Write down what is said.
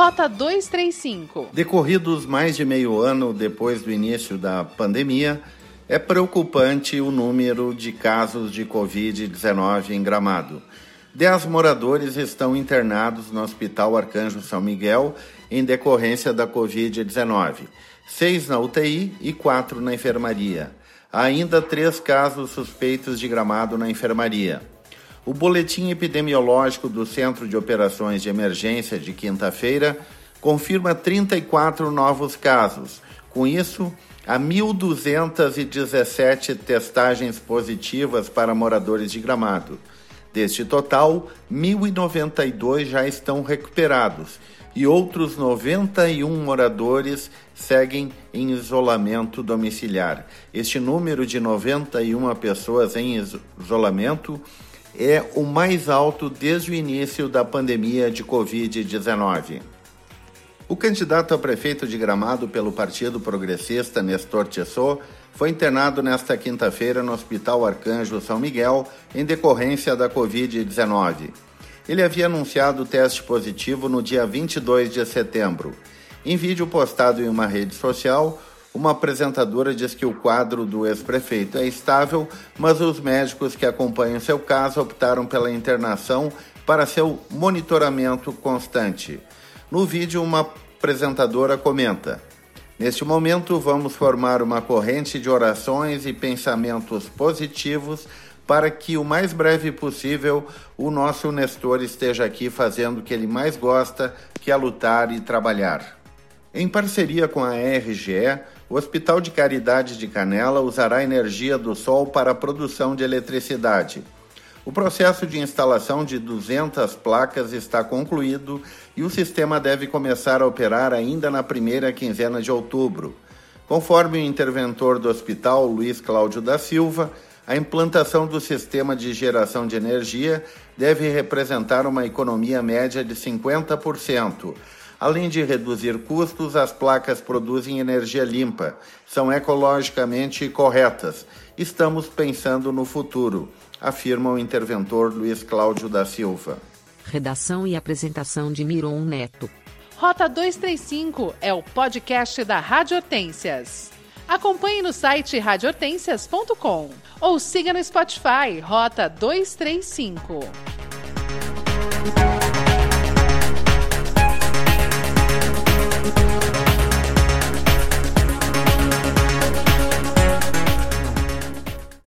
Rota 235. Decorridos mais de meio ano depois do início da pandemia, é preocupante o número de casos de Covid-19 em Gramado. Dez moradores estão internados no Hospital Arcanjo São Miguel em decorrência da Covid-19, seis na UTI e quatro na enfermaria. Há ainda três casos suspeitos de gramado na enfermaria. O boletim epidemiológico do Centro de Operações de Emergência de quinta-feira confirma 34 novos casos. Com isso, há 1.217 testagens positivas para moradores de Gramado. Deste total, 1.092 já estão recuperados e outros 91 moradores seguem em isolamento domiciliar. Este número de 91 pessoas em isolamento é o mais alto desde o início da pandemia de Covid-19. O candidato a prefeito de Gramado pelo Partido Progressista, Nestor Tissot, foi internado nesta quinta-feira no Hospital Arcanjo São Miguel em decorrência da Covid-19. Ele havia anunciado o teste positivo no dia 22 de setembro. Em vídeo postado em uma rede social, uma apresentadora diz que o quadro do ex-prefeito é estável, mas os médicos que acompanham seu caso optaram pela internação para seu monitoramento constante. No vídeo, uma apresentadora comenta: Neste momento, vamos formar uma corrente de orações e pensamentos positivos para que o mais breve possível o nosso Nestor esteja aqui fazendo o que ele mais gosta, que é lutar e trabalhar. Em parceria com a RGE, o Hospital de Caridade de Canela usará a energia do sol para a produção de eletricidade. O processo de instalação de 200 placas está concluído e o sistema deve começar a operar ainda na primeira quinzena de outubro. Conforme o interventor do hospital, Luiz Cláudio da Silva, a implantação do sistema de geração de energia deve representar uma economia média de 50%. Além de reduzir custos, as placas produzem energia limpa, são ecologicamente corretas. Estamos pensando no futuro afirma o interventor Luiz Cláudio da Silva. Redação e apresentação de Miron Neto. Rota 235 é o podcast da Rádio Hortências. Acompanhe no site radiohortências.com ou siga no Spotify Rota 235.